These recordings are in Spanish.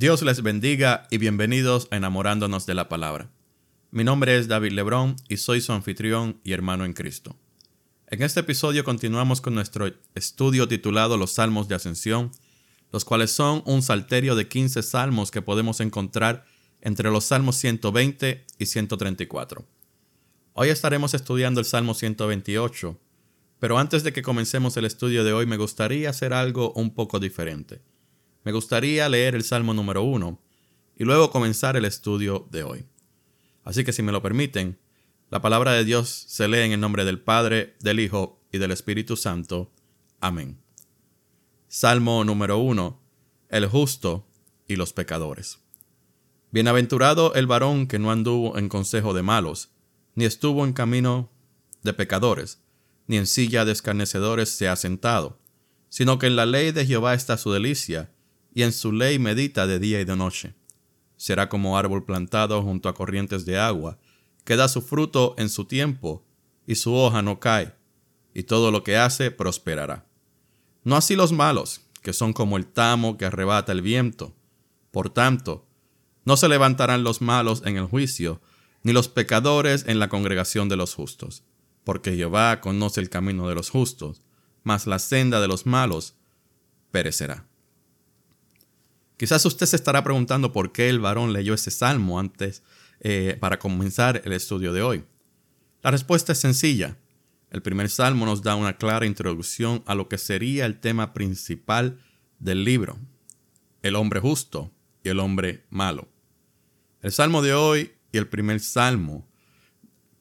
Dios les bendiga y bienvenidos a Enamorándonos de la Palabra. Mi nombre es David Lebrón y soy su anfitrión y hermano en Cristo. En este episodio continuamos con nuestro estudio titulado Los Salmos de Ascensión, los cuales son un salterio de 15 salmos que podemos encontrar entre los Salmos 120 y 134. Hoy estaremos estudiando el Salmo 128, pero antes de que comencemos el estudio de hoy me gustaría hacer algo un poco diferente. Me gustaría leer el Salmo número 1 y luego comenzar el estudio de hoy. Así que si me lo permiten, la palabra de Dios se lee en el nombre del Padre, del Hijo y del Espíritu Santo. Amén. Salmo número 1. El justo y los pecadores. Bienaventurado el varón que no anduvo en consejo de malos, ni estuvo en camino de pecadores, ni en silla de escarnecedores se ha sentado, sino que en la ley de Jehová está su delicia, y en su ley medita de día y de noche. Será como árbol plantado junto a corrientes de agua, que da su fruto en su tiempo, y su hoja no cae, y todo lo que hace prosperará. No así los malos, que son como el tamo que arrebata el viento. Por tanto, no se levantarán los malos en el juicio, ni los pecadores en la congregación de los justos, porque Jehová conoce el camino de los justos, mas la senda de los malos perecerá. Quizás usted se estará preguntando por qué el varón leyó ese salmo antes eh, para comenzar el estudio de hoy. La respuesta es sencilla. El primer salmo nos da una clara introducción a lo que sería el tema principal del libro, el hombre justo y el hombre malo. El salmo de hoy y el primer salmo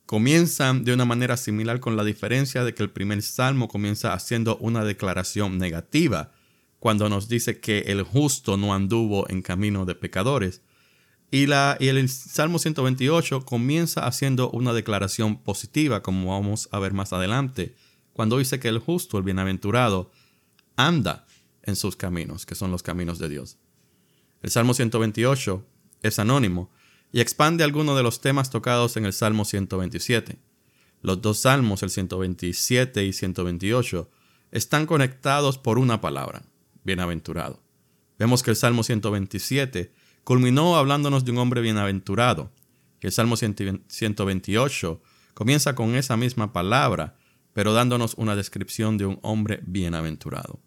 comienzan de una manera similar con la diferencia de que el primer salmo comienza haciendo una declaración negativa cuando nos dice que el justo no anduvo en camino de pecadores. Y, la, y el Salmo 128 comienza haciendo una declaración positiva, como vamos a ver más adelante, cuando dice que el justo, el bienaventurado, anda en sus caminos, que son los caminos de Dios. El Salmo 128 es anónimo y expande algunos de los temas tocados en el Salmo 127. Los dos salmos, el 127 y 128, están conectados por una palabra, bienaventurado. Vemos que el Salmo 127 culminó hablándonos de un hombre bienaventurado, el Salmo 128 comienza con esa misma palabra, pero dándonos una descripción de un hombre bienaventurado.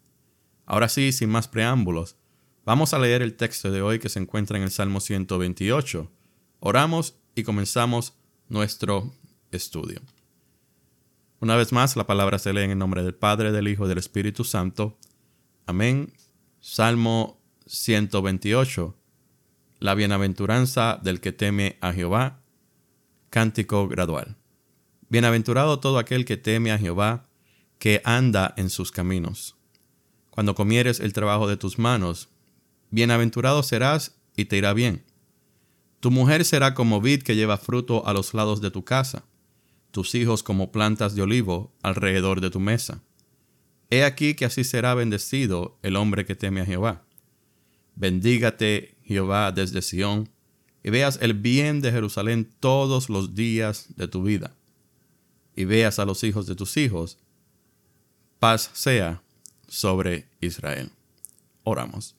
Ahora sí, sin más preámbulos, vamos a leer el texto de hoy que se encuentra en el Salmo 128. Oramos y comenzamos nuestro estudio. Una vez más, la palabra se lee en el nombre del Padre, del Hijo y del Espíritu Santo. Amén. Salmo 128. La bienaventuranza del que teme a Jehová. Cántico gradual. Bienaventurado todo aquel que teme a Jehová, que anda en sus caminos. Cuando comieres el trabajo de tus manos, bienaventurado serás y te irá bien. Tu mujer será como vid que lleva fruto a los lados de tu casa, tus hijos como plantas de olivo alrededor de tu mesa. He aquí que así será bendecido el hombre que teme a Jehová. Bendígate Jehová desde Sión, y veas el bien de Jerusalén todos los días de tu vida, y veas a los hijos de tus hijos. Paz sea sobre Israel. Oramos.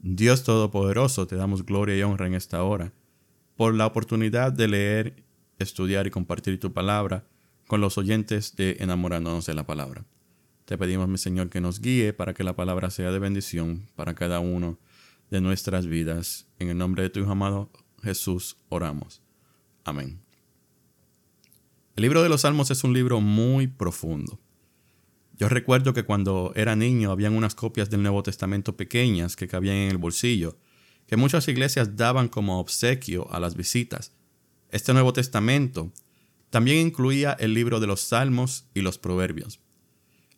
Dios Todopoderoso, te damos gloria y honra en esta hora por la oportunidad de leer, estudiar y compartir tu palabra con los oyentes de enamorándonos de la palabra. Te pedimos, mi Señor, que nos guíe para que la palabra sea de bendición para cada uno de nuestras vidas. En el nombre de tu Hijo amado Jesús oramos. Amén. El libro de los Salmos es un libro muy profundo. Yo recuerdo que cuando era niño habían unas copias del Nuevo Testamento pequeñas que cabían en el bolsillo, que muchas iglesias daban como obsequio a las visitas. Este Nuevo Testamento también incluía el libro de los Salmos y los Proverbios.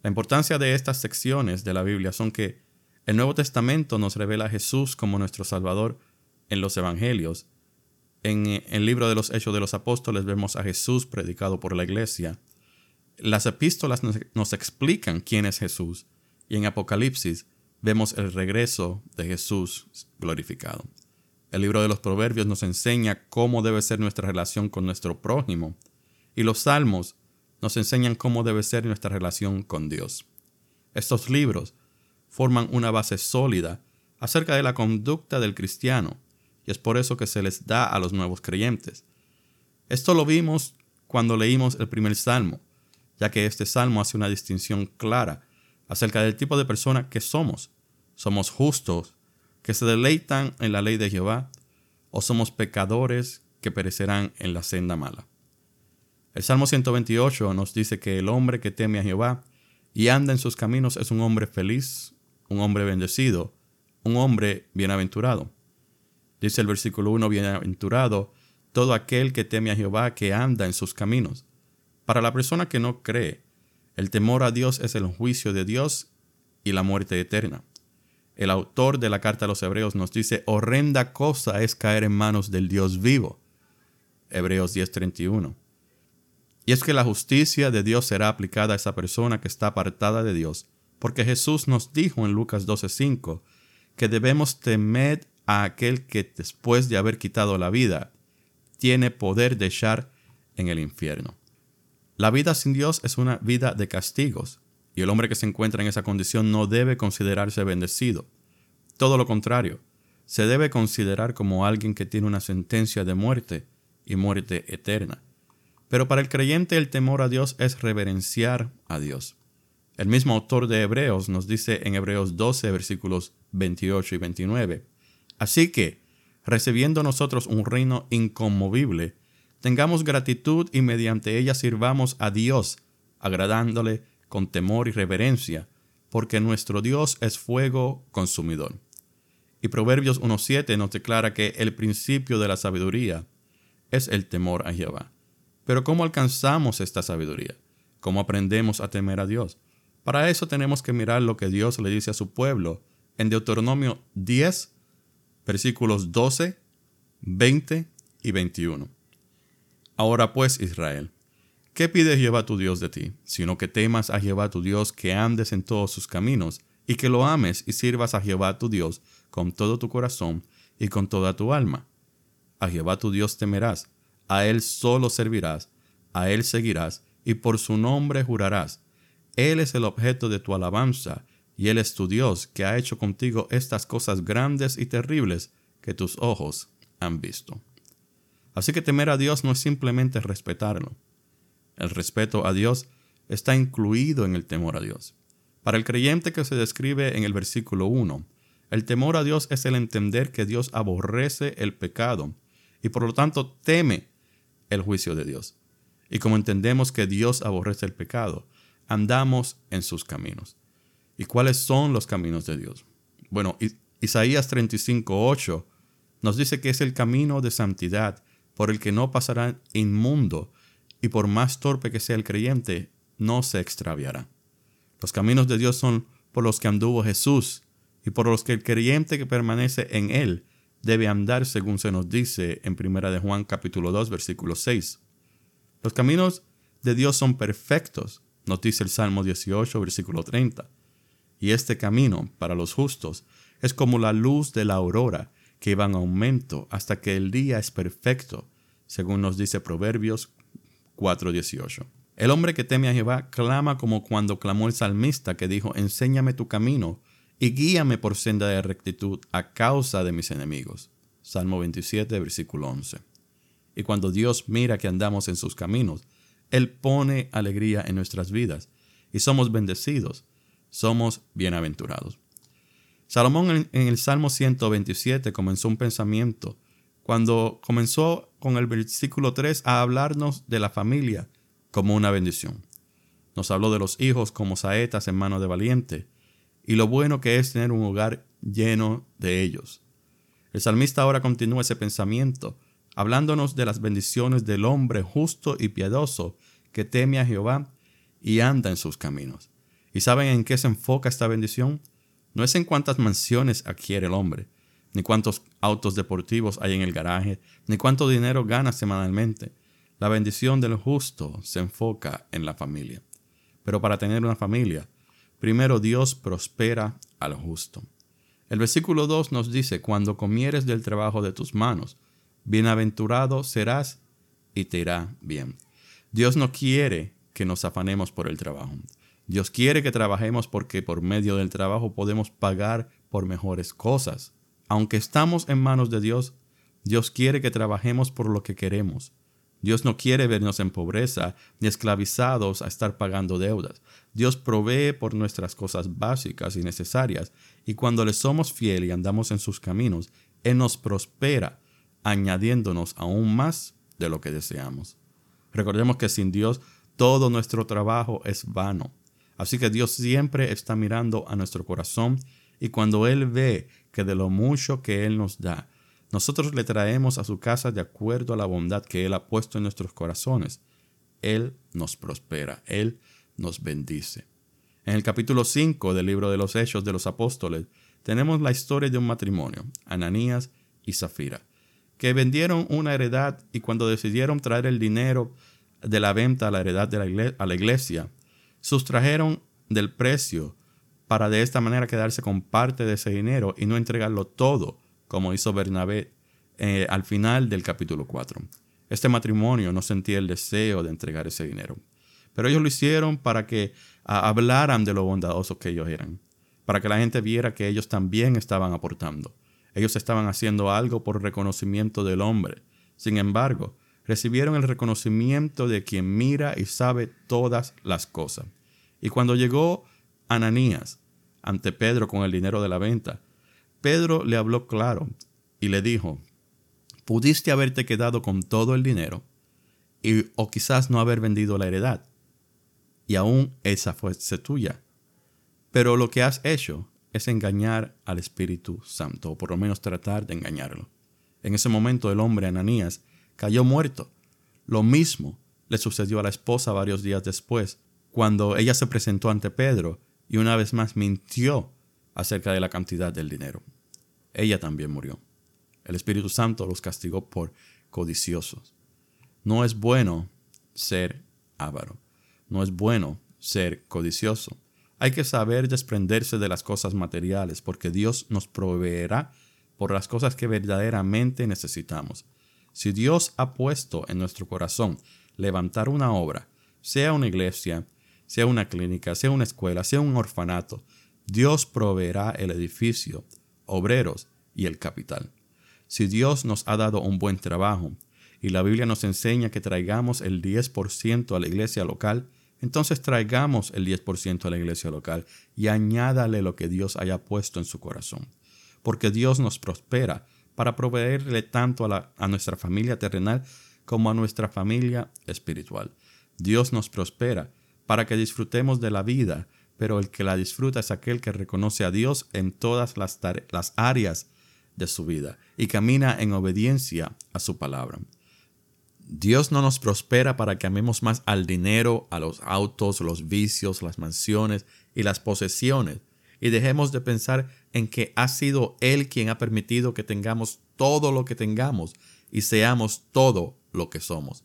La importancia de estas secciones de la Biblia son que el Nuevo Testamento nos revela a Jesús como nuestro Salvador en los Evangelios. En el libro de los Hechos de los Apóstoles vemos a Jesús predicado por la iglesia. Las epístolas nos, explican quién es Jesús y en Apocalipsis vemos el regreso de Jesús glorificado. El libro de los Proverbios nos enseña cómo debe ser nuestra relación con nuestro prójimo y los salmos nos enseñan cómo debe ser nuestra relación con Dios. Estos libros forman una base sólida acerca de la conducta del cristiano, y es por eso que se les da a los nuevos creyentes. Esto lo vimos cuando leímos el primer salmo, ya que este salmo hace una distinción clara acerca del tipo de persona que somos. Somos justos, que se deleitan en la ley de Jehová, o somos pecadores que perecerán en la senda mala. El Salmo 128 nos dice que el hombre que teme a Jehová y anda en sus caminos es un hombre feliz, un hombre bendecido, un hombre bienaventurado. Dice el versículo 1, bienaventurado todo aquel que teme a Jehová, que anda en sus caminos. Para la persona que no cree, el temor a Dios es el juicio de Dios y la muerte eterna. El autor de la carta a los hebreos nos dice, horrenda cosa es caer en manos del Dios vivo. Hebreos 10:31. Y es que la justicia de Dios será aplicada a esa persona que está apartada de Dios, porque Jesús nos dijo en Lucas 12:5 que debemos temer a aquel que después de haber quitado la vida, tiene poder de echar en el infierno. La vida sin Dios es una vida de castigos, y el hombre que se encuentra en esa condición no debe considerarse bendecido. Todo lo contrario, se debe considerar como alguien que tiene una sentencia de muerte y muerte eterna. Pero para el creyente el temor a Dios es reverenciar a Dios. El mismo autor de Hebreos nos dice en Hebreos 12 versículos 28 y 29. Así que, recibiendo nosotros un reino inconmovible, tengamos gratitud y mediante ella sirvamos a Dios, agradándole con temor y reverencia, porque nuestro Dios es fuego consumidor. Y Proverbios 1.7 nos declara que el principio de la sabiduría es el temor a Jehová. Pero ¿cómo alcanzamos esta sabiduría? ¿Cómo aprendemos a temer a Dios? Para eso tenemos que mirar lo que Dios le dice a su pueblo en Deuteronomio 10, versículos 12, 20 y 21. Ahora pues, Israel, ¿qué pide Jehová tu Dios de ti? Sino que temas a Jehová tu Dios, que andes en todos sus caminos, y que lo ames y sirvas a Jehová tu Dios con todo tu corazón y con toda tu alma. A Jehová tu Dios temerás, a Él solo servirás, a Él seguirás, y por su nombre jurarás. Él es el objeto de tu alabanza, y Él es tu Dios, que ha hecho contigo estas cosas grandes y terribles que tus ojos han visto. Así que temer a Dios no es simplemente respetarlo. El respeto a Dios está incluido en el temor a Dios. Para el creyente que se describe en el versículo 1, el temor a Dios es el entender que Dios aborrece el pecado y por lo tanto teme el juicio de Dios. Y como entendemos que Dios aborrece el pecado, andamos en sus caminos. ¿Y cuáles son los caminos de Dios? Bueno, Isaías 35:8 nos dice que es el camino de santidad por el que no pasará inmundo y por más torpe que sea el creyente, no se extraviará. Los caminos de Dios son por los que anduvo Jesús y por los que el creyente que permanece en él debe andar según se nos dice en 1 de Juan capítulo 2 versículo 6. Los caminos de Dios son perfectos, nos dice el Salmo 18 versículo 30. Y este camino para los justos es como la luz de la aurora que va en aumento hasta que el día es perfecto, según nos dice Proverbios 4:18. El hombre que teme a Jehová clama como cuando clamó el salmista que dijo, enséñame tu camino y guíame por senda de rectitud a causa de mis enemigos. Salmo 27, versículo 11. Y cuando Dios mira que andamos en sus caminos, Él pone alegría en nuestras vidas y somos bendecidos somos bienaventurados. Salomón en, el Salmo 127 comenzó un pensamiento cuando comenzó con el versículo 3 a hablarnos de la familia como una bendición. Nos habló de los hijos como saetas en mano de valiente y lo bueno que es tener un hogar lleno de ellos. El salmista ahora continúa ese pensamiento, hablándonos de las bendiciones del hombre justo y piadoso que teme a Jehová y anda en sus caminos. ¿Y saben en qué se enfoca esta bendición? No es en cuántas mansiones adquiere el hombre, ni cuántos autos deportivos hay en el garaje, ni cuánto dinero gana semanalmente. La bendición del justo se enfoca en la familia. Pero para tener una familia, primero Dios prospera al justo. El versículo 2 nos dice, cuando comieres del trabajo de tus manos, bienaventurado serás y te irá bien. Dios no quiere que nos afanemos por el trabajo. Dios quiere que trabajemos porque por medio del trabajo podemos pagar por mejores cosas. Aunque estamos en manos de Dios, Dios quiere que trabajemos por lo que queremos. Dios no quiere vernos en pobreza ni esclavizados a estar pagando deudas. Dios provee por nuestras cosas básicas y necesarias, y cuando le somos fieles y andamos en sus caminos, Él nos prospera, añadiéndonos aún más de lo que deseamos. Recordemos que sin Dios todo nuestro trabajo es vano. Así que Dios siempre está mirando a nuestro corazón y cuando Él ve que de lo mucho que Él nos da, nosotros le traemos a su casa de acuerdo a la bondad que Él ha puesto en nuestros corazones, Él nos prospera, Él nos bendice. En el capítulo 5 del libro de los Hechos de los Apóstoles tenemos la historia de un matrimonio, Ananías y Zafira, que vendieron una heredad y cuando decidieron traer el dinero de la venta a la heredad de la a la iglesia, sustrajeron del precio para de esta manera quedarse con parte de ese dinero y no entregarlo todo, como hizo Bernabé eh, al final del capítulo 4. Este matrimonio no sentía el deseo de entregar ese dinero, pero ellos lo hicieron para que hablaran de lo bondadosos que ellos eran, para que la gente viera que ellos también estaban aportando. Ellos estaban haciendo algo por reconocimiento del hombre. Sin embargo, recibieron el reconocimiento de quien mira y sabe todas las cosas. Y cuando llegó Ananías ante Pedro con el dinero de la venta, Pedro le habló claro y le dijo, pudiste haberte quedado con todo el dinero y, o quizás no haber vendido la heredad, y aún esa fuese tuya. Pero lo que has hecho es engañar al Espíritu Santo, o por lo menos tratar de engañarlo. En ese momento el hombre Ananías cayó muerto. Lo mismo le sucedió a la esposa varios días después, cuando ella se presentó ante Pedro y una vez más mintió acerca de la cantidad del dinero. Ella también murió. El Espíritu Santo los castigó por codiciosos. No es bueno ser avaro. No es bueno ser codicioso. Hay que saber desprenderse de las cosas materiales porque Dios nos proveerá por las cosas que verdaderamente necesitamos. Si Dios ha puesto en nuestro corazón levantar una obra, sea una iglesia, sea una clínica, sea una escuela, sea un orfanato, Dios proveerá el edificio, obreros y el capital. Si Dios nos ha dado un buen trabajo y la Biblia nos enseña que traigamos el 10% a la iglesia local, entonces traigamos el 10% a la iglesia local y añádale lo que Dios haya puesto en su corazón. Porque Dios nos prospera para proveerle tanto a, a nuestra familia terrenal como a nuestra familia espiritual. Dios nos prospera para que disfrutemos de la vida, pero el que la disfruta es aquel que reconoce a Dios en todas las, las áreas de su vida y camina en obediencia a su palabra. Dios no nos prospera para que amemos más al dinero, a los autos, los vicios, las mansiones y las posesiones, y dejemos de pensar en que ha sido Él quien ha permitido que tengamos todo lo que tengamos y seamos todo lo que somos.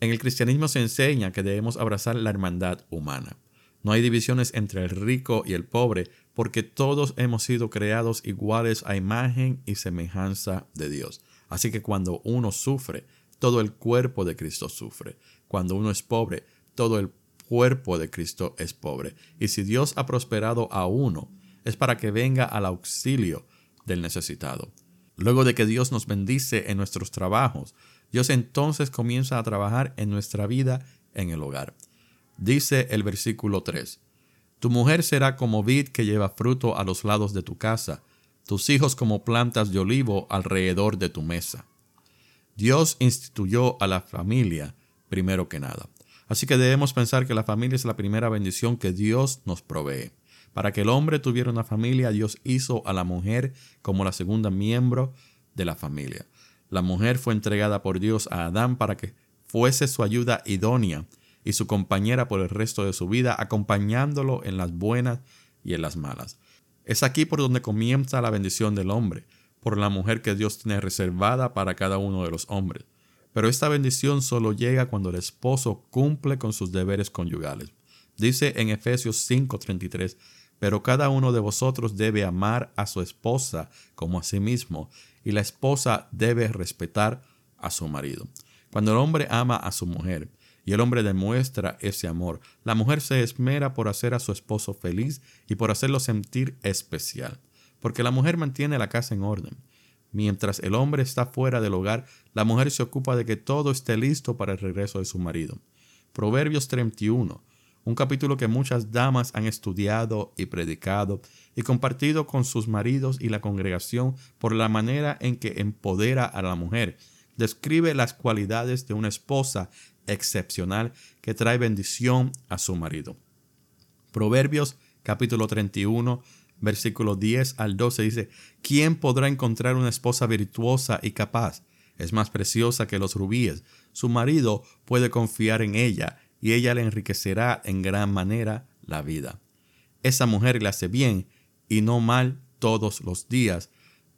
En el cristianismo se enseña que debemos abrazar la hermandad humana. No hay divisiones entre el rico y el pobre, porque todos hemos sido creados iguales a imagen y semejanza de Dios. Así que cuando uno sufre, todo el cuerpo de Cristo sufre. Cuando uno es pobre, todo el cuerpo de Cristo es pobre. Y si Dios ha prosperado a uno, es para que venga al auxilio del necesitado. Luego de que Dios nos bendice en nuestros trabajos, Dios entonces comienza a trabajar en nuestra vida en el hogar. Dice el versículo 3, Tu mujer será como vid que lleva fruto a los lados de tu casa, tus hijos como plantas de olivo alrededor de tu mesa. Dios instituyó a la familia primero que nada. Así que debemos pensar que la familia es la primera bendición que Dios nos provee. Para que el hombre tuviera una familia, Dios hizo a la mujer como la segunda miembro de la familia. La mujer fue entregada por Dios a Adán para que fuese su ayuda idónea y su compañera por el resto de su vida, acompañándolo en las buenas y en las malas. Es aquí por donde comienza la bendición del hombre, por la mujer que Dios tiene reservada para cada uno de los hombres. Pero esta bendición solo llega cuando el esposo cumple con sus deberes conyugales. Dice en Efesios 5:33, pero cada uno de vosotros debe amar a su esposa como a sí mismo, y la esposa debe respetar a su marido. Cuando el hombre ama a su mujer y el hombre demuestra ese amor, la mujer se esmera por hacer a su esposo feliz y por hacerlo sentir especial. porque la mujer mantiene la casa en orden. Mientras el hombre está fuera del hogar, la mujer se ocupa de que todo esté listo para el regreso de su marido. Proverbios 31, un capítulo que muchas damas han estudiado y predicado y compartido con sus maridos y la congregación por la manera en que empodera a la mujer. Describe las cualidades de una esposa excepcional que trae bendición a su marido. Proverbios capítulo 31 versículo 10 al 12 dice, ¿quién podrá encontrar una esposa virtuosa y capaz? Es más preciosa que los rubíes. Su marido puede confiar en ella y ella le enriquecerá en gran manera la vida. Esa mujer le hace bien y no mal todos los días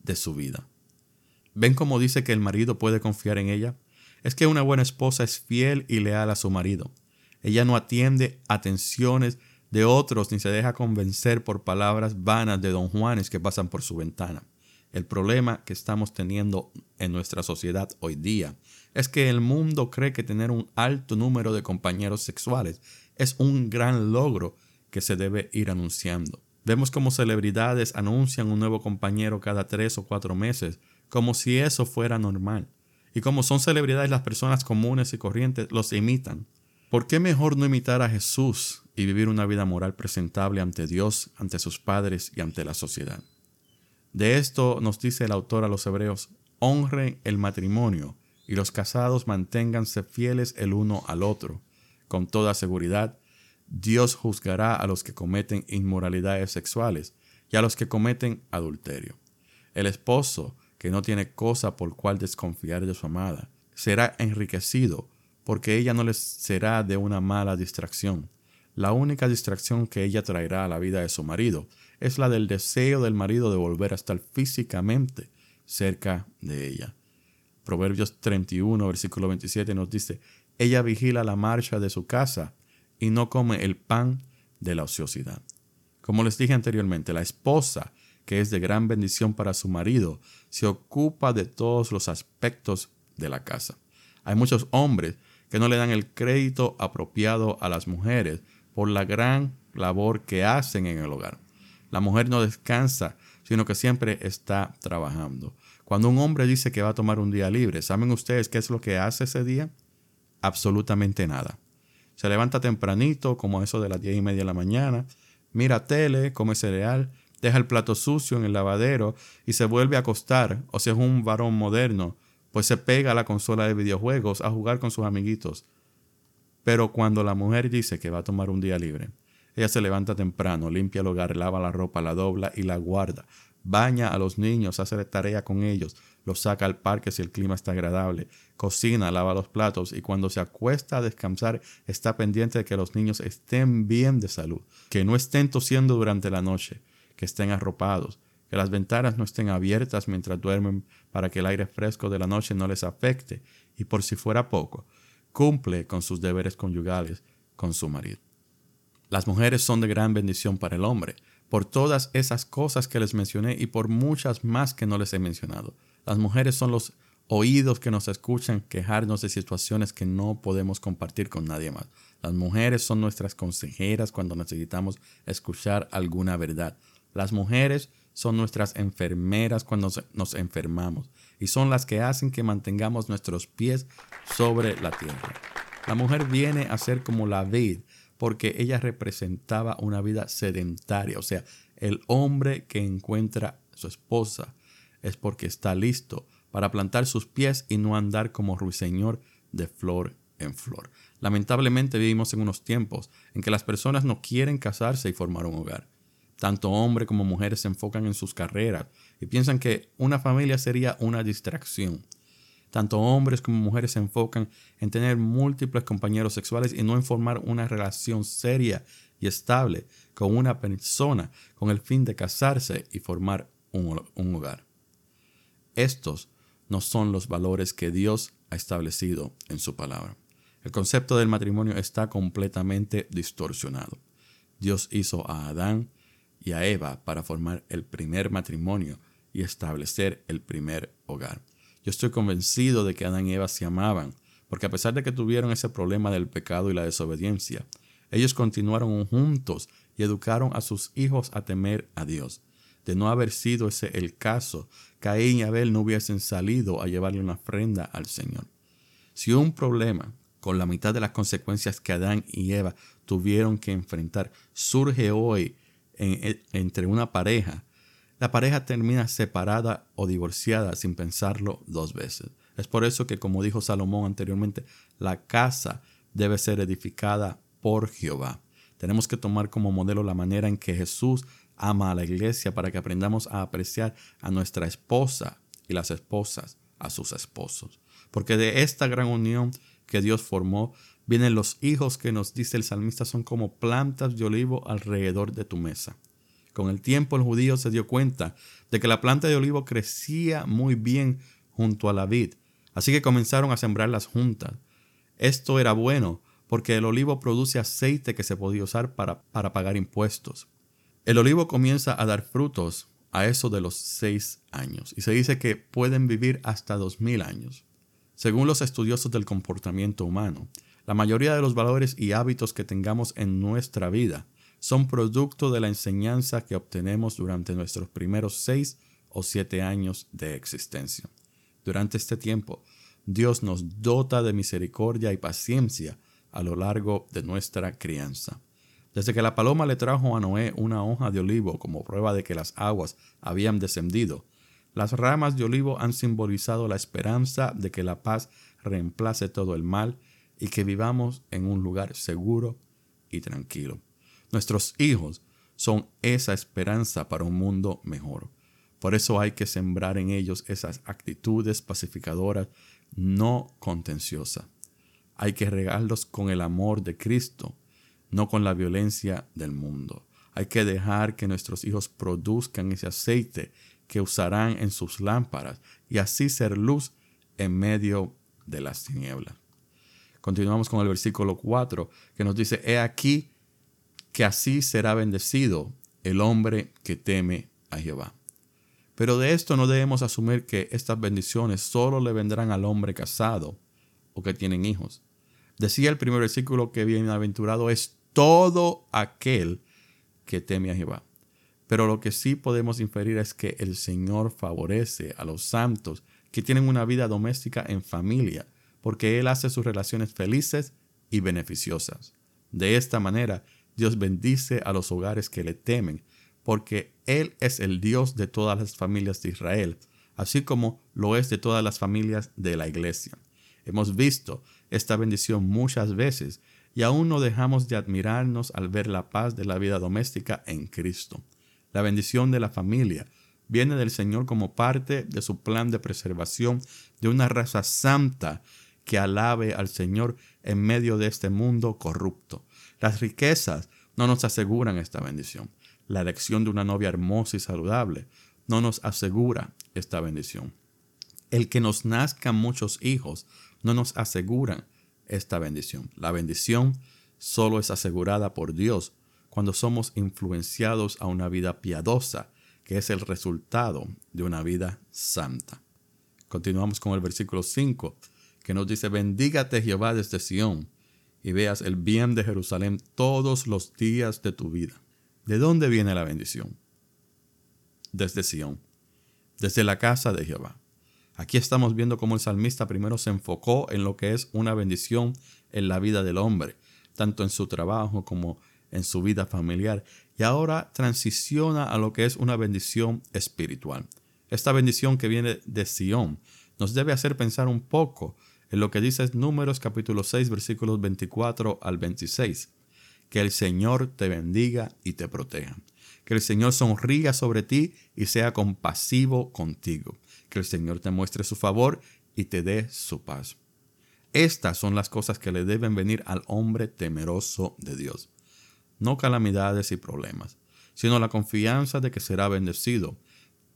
de su vida. ¿Ven cómo dice que el marido puede confiar en ella? Es que una buena esposa es fiel y leal a su marido. Ella no atiende atenciones de otros ni se deja convencer por palabras vanas de don Juanes que pasan por su ventana. El problema que estamos teniendo en nuestra sociedad hoy día es que el mundo cree que tener un alto número de compañeros sexuales es un gran logro que se debe ir anunciando. Vemos como celebridades anuncian un nuevo compañero cada tres o cuatro meses, como si eso fuera normal. Y como son celebridades las personas comunes y corrientes, los imitan. ¿Por qué mejor no imitar a Jesús y vivir una vida moral presentable ante Dios, ante sus padres y ante la sociedad? De esto nos dice el autor a los hebreos, honren el matrimonio y los casados manténganse fieles el uno al otro. Con toda seguridad, Dios juzgará a los que cometen inmoralidades sexuales y a los que cometen adulterio. El esposo, que no tiene cosa por cual desconfiar de su amada, será enriquecido porque ella no les será de una mala distracción. La única distracción que ella traerá a la vida de su marido es la del deseo del marido de volver a estar físicamente cerca de ella. Proverbios 31, versículo 27 nos dice, ella vigila la marcha de su casa y no come el pan de la ociosidad. Como les dije anteriormente, la esposa, que es de gran bendición para su marido, se ocupa de todos los aspectos de la casa. Hay muchos hombres que no le dan el crédito apropiado a las mujeres por la gran labor que hacen en el hogar. La mujer no descansa, sino que siempre está trabajando. Cuando un hombre dice que va a tomar un día libre, ¿saben ustedes qué es lo que hace ese día? Absolutamente nada. Se levanta tempranito, como eso de las diez y media de la mañana, mira tele, come cereal, deja el plato sucio en el lavadero y se vuelve a acostar, o si es un varón moderno, pues se pega a la consola de videojuegos a jugar con sus amiguitos. Pero cuando la mujer dice que va a tomar un día libre, ella se levanta temprano, limpia el hogar, lava la ropa, la dobla y la guarda. Baña a los niños, hace tarea con ellos, los saca al parque si el clima está agradable, cocina, lava los platos y cuando se acuesta a descansar está pendiente de que los niños estén bien de salud, que no estén tosiendo durante la noche, que estén arropados, que las ventanas no estén abiertas mientras duermen para que el aire fresco de la noche no les afecte y por si fuera poco, cumple con sus deberes conyugales con su marido. Las mujeres son de gran bendición para el hombre, por todas esas cosas que les mencioné y por muchas más que no les he mencionado. Las mujeres son los oídos que nos escuchan quejarnos de situaciones que no podemos compartir con nadie más. Las mujeres son nuestras consejeras cuando necesitamos escuchar alguna verdad. Las mujeres son nuestras enfermeras cuando nos enfermamos y son las que hacen que mantengamos nuestros pies sobre la tierra. La mujer viene a ser como la vid porque ella representaba una vida sedentaria, o sea, el hombre que encuentra su esposa es porque está listo para plantar sus pies y no andar como ruiseñor de flor en flor. Lamentablemente vivimos en unos tiempos en que las personas no quieren casarse y formar un hogar. Tanto hombres como mujeres se enfocan en sus carreras y piensan que una familia sería una distracción. Tanto hombres como mujeres se enfocan en tener múltiples compañeros sexuales y no en formar una relación seria y estable con una persona con el fin de casarse y formar un, un hogar. Estos no son los valores que Dios ha establecido en su palabra. El concepto del matrimonio está completamente distorsionado. Dios hizo a Adán y a Eva para formar el primer matrimonio y establecer el primer hogar. Yo estoy convencido de que Adán y Eva se amaban, porque a pesar de que tuvieron ese problema del pecado y la desobediencia, ellos continuaron juntos y educaron a sus hijos a temer a Dios. De no haber sido ese el caso, Caín y Abel no hubiesen salido a llevarle una ofrenda al Señor. Si un problema con la mitad de las consecuencias que Adán y Eva tuvieron que enfrentar surge hoy entre una pareja, la pareja termina separada o divorciada sin pensarlo dos veces. Es por eso que, como dijo Salomón anteriormente, la casa debe ser edificada por Jehová. Tenemos que tomar como modelo la manera en que Jesús ama a la iglesia para que aprendamos a apreciar a nuestra esposa y las esposas a sus esposos. Porque de esta gran unión que Dios formó, vienen los hijos que nos dice el salmista son como plantas de olivo alrededor de tu mesa. Con el tiempo el judío se dio cuenta de que la planta de olivo crecía muy bien junto a la vid, así que comenzaron a sembrarlas juntas. Esto era bueno porque el olivo produce aceite que se podía usar para, para pagar impuestos. El olivo comienza a dar frutos a eso de los seis años y se dice que pueden vivir hasta dos mil años. Según los estudiosos del comportamiento humano, la mayoría de los valores y hábitos que tengamos en nuestra vida son producto de la enseñanza que obtenemos durante nuestros primeros seis o siete años de existencia. Durante este tiempo, Dios nos dota de misericordia y paciencia a lo largo de nuestra crianza. Desde que la paloma le trajo a Noé una hoja de olivo como prueba de que las aguas habían descendido, las ramas de olivo han simbolizado la esperanza de que la paz reemplace todo el mal y que vivamos en un lugar seguro y tranquilo. Nuestros hijos son esa esperanza para un mundo mejor. Por eso hay que sembrar en ellos esas actitudes pacificadoras, no contenciosas. Hay que regarlos con el amor de Cristo, no con la violencia del mundo. Hay que dejar que nuestros hijos produzcan ese aceite que usarán en sus lámparas y así ser luz en medio de las tinieblas. Continuamos con el versículo 4 que nos dice, He aquí que así será bendecido el hombre que teme a Jehová. Pero de esto no debemos asumir que estas bendiciones solo le vendrán al hombre casado o que tienen hijos. Decía el primer versículo que bienaventurado es todo aquel que teme a Jehová. Pero lo que sí podemos inferir es que el Señor favorece a los santos que tienen una vida doméstica en familia, porque Él hace sus relaciones felices y beneficiosas. De esta manera, Dios bendice a los hogares que le temen, porque Él es el Dios de todas las familias de Israel, así como lo es de todas las familias de la iglesia. Hemos visto esta bendición muchas veces y aún no dejamos de admirarnos al ver la paz de la vida doméstica en Cristo. La bendición de la familia viene del Señor como parte de su plan de preservación de una raza santa que alabe al Señor en medio de este mundo corrupto. Las riquezas no nos aseguran esta bendición. La elección de una novia hermosa y saludable no nos asegura esta bendición. El que nos nazcan muchos hijos no nos asegura esta bendición. La bendición solo es asegurada por Dios cuando somos influenciados a una vida piadosa, que es el resultado de una vida santa. Continuamos con el versículo 5, que nos dice, bendígate Jehová desde Sión, y veas el bien de Jerusalén todos los días de tu vida. ¿De dónde viene la bendición? Desde Sión, desde la casa de Jehová. Aquí estamos viendo cómo el salmista primero se enfocó en lo que es una bendición en la vida del hombre, tanto en su trabajo como en su vida familiar, y ahora transiciona a lo que es una bendición espiritual. Esta bendición que viene de Sión nos debe hacer pensar un poco en lo que dice Números capítulo 6 versículos 24 al 26. Que el Señor te bendiga y te proteja. Que el Señor sonría sobre ti y sea compasivo contigo que el Señor te muestre su favor y te dé su paz. Estas son las cosas que le deben venir al hombre temeroso de Dios. No calamidades y problemas, sino la confianza de que será bendecido,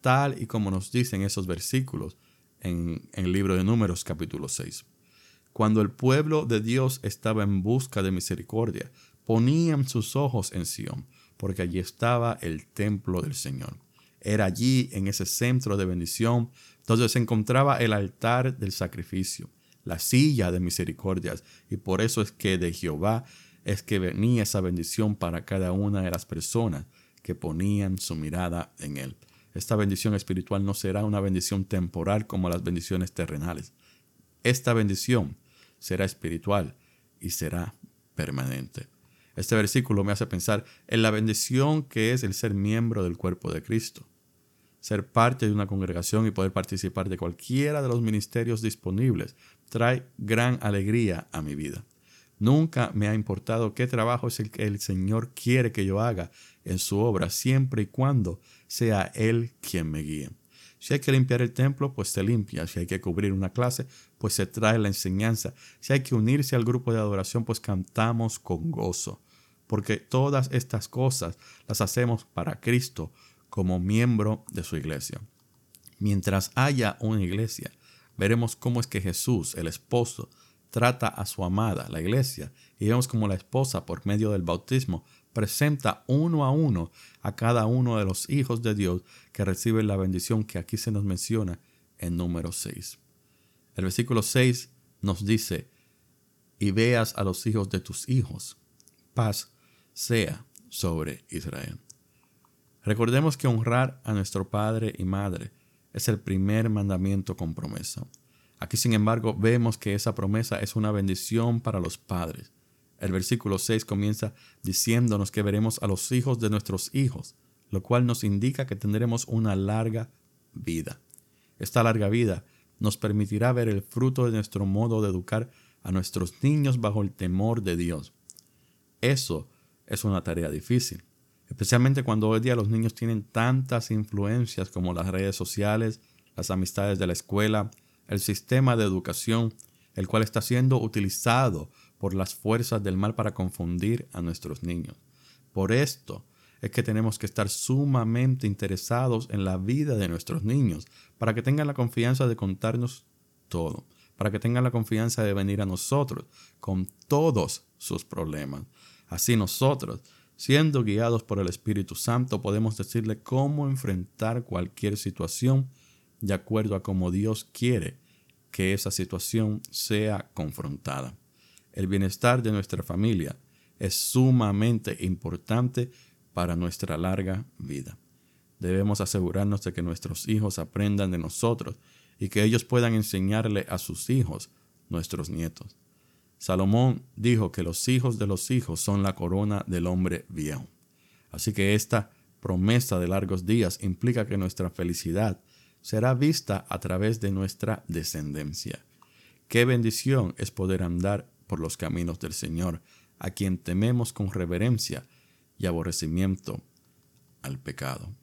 tal y como nos dicen esos versículos en, el libro de Números capítulo 6. Cuando el pueblo de Dios estaba en busca de misericordia, ponían sus ojos en Sión, porque allí estaba el templo del Señor. Era allí, en ese centro de bendición, donde se encontraba el altar del sacrificio, la silla de misericordias, y por eso es que de Jehová es que venía esa bendición para cada una de las personas que ponían su mirada en Él. Esta bendición espiritual no será una bendición temporal como las bendiciones terrenales. Esta bendición será espiritual y será permanente. Este versículo me hace pensar en la bendición que es el ser miembro del cuerpo de Cristo. Ser parte de una congregación y poder participar de cualquiera de los ministerios disponibles trae gran alegría a mi vida. Nunca me ha importado qué trabajo es el que el Señor quiere que yo haga en su obra, siempre y cuando sea Él quien me guíe. Si hay que limpiar el templo, pues se limpia. Si hay que cubrir una clase, pues se trae la enseñanza. Si hay que unirse al grupo de adoración, pues cantamos con gozo. Porque todas estas cosas las hacemos para Cristo como miembro de su iglesia. Mientras haya una iglesia, veremos cómo es que Jesús, el esposo, trata a su amada, la iglesia, y vemos como la esposa, por medio del bautismo, presenta uno a uno a cada uno de los hijos de Dios que reciben la bendición que aquí se nos menciona en número 6. El versículo 6 nos dice, y veas a los hijos de tus hijos, paz sea sobre Israel. Recordemos que honrar a nuestro padre y madre es el primer mandamiento con promesa. Aquí, sin embargo, vemos que esa promesa es una bendición para los padres. El versículo 6 comienza diciéndonos que veremos a los hijos de nuestros hijos, lo cual nos indica que tendremos una larga vida. Esta larga vida nos permitirá ver el fruto de nuestro modo de educar a nuestros niños bajo el temor de Dios. Eso es una tarea difícil, especialmente cuando hoy día los niños tienen tantas influencias como las redes sociales, las amistades de la escuela, el sistema de educación, el cual está siendo utilizado por las fuerzas del mal para confundir a nuestros niños. Por esto es que tenemos que estar sumamente interesados en la vida de nuestros niños, para que tengan la confianza de contarnos todo, para que tengan la confianza de venir a nosotros con todos sus problemas. Así nosotros, siendo guiados por el Espíritu Santo, podemos decirle cómo enfrentar cualquier situación de acuerdo a cómo Dios quiere que esa situación sea confrontada. El bienestar de nuestra familia es sumamente importante para nuestra larga vida. Debemos asegurarnos de que nuestros hijos aprendan de nosotros y que ellos puedan enseñarle a sus hijos, nuestros nietos. Salomón dijo que los hijos de los hijos son la corona del hombre viejo. Así que esta promesa de largos días implica que nuestra felicidad será vista a través de nuestra descendencia. Qué bendición es poder andar por los caminos del Señor, a quien tememos con reverencia y aborrecimiento al pecado.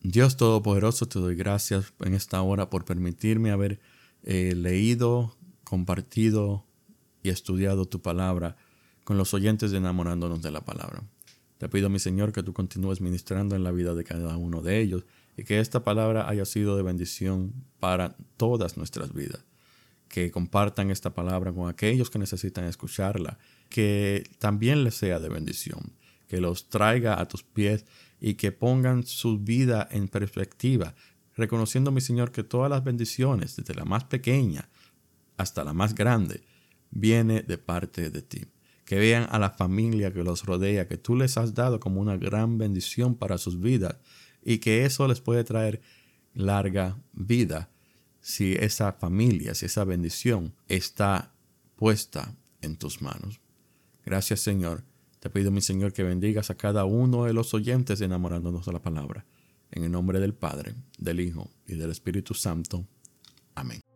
Dios Todopoderoso, te doy gracias en esta hora por permitirme haber eh, leído, compartido y estudiado tu palabra con los oyentes enamorándonos de la palabra. Te pido, mi Señor, que tú continúes ministrando en la vida de cada uno de ellos y que esta palabra haya sido de bendición para todas nuestras vidas que compartan esta palabra con aquellos que necesitan escucharla, que también les sea de bendición, que los traiga a tus pies y que pongan su vida en perspectiva, reconociendo, mi Señor, que todas las bendiciones, desde la más pequeña hasta la más grande, viene de parte de ti. Que vean a la familia que los rodea, que tú les has dado como una gran bendición para sus vidas y que eso les puede traer larga vida si esa familia, si esa bendición está puesta en tus manos. Gracias Señor. Te pido mi Señor que bendigas a cada uno de los oyentes enamorándonos de la palabra. En el nombre del Padre, del Hijo y del Espíritu Santo. Amén.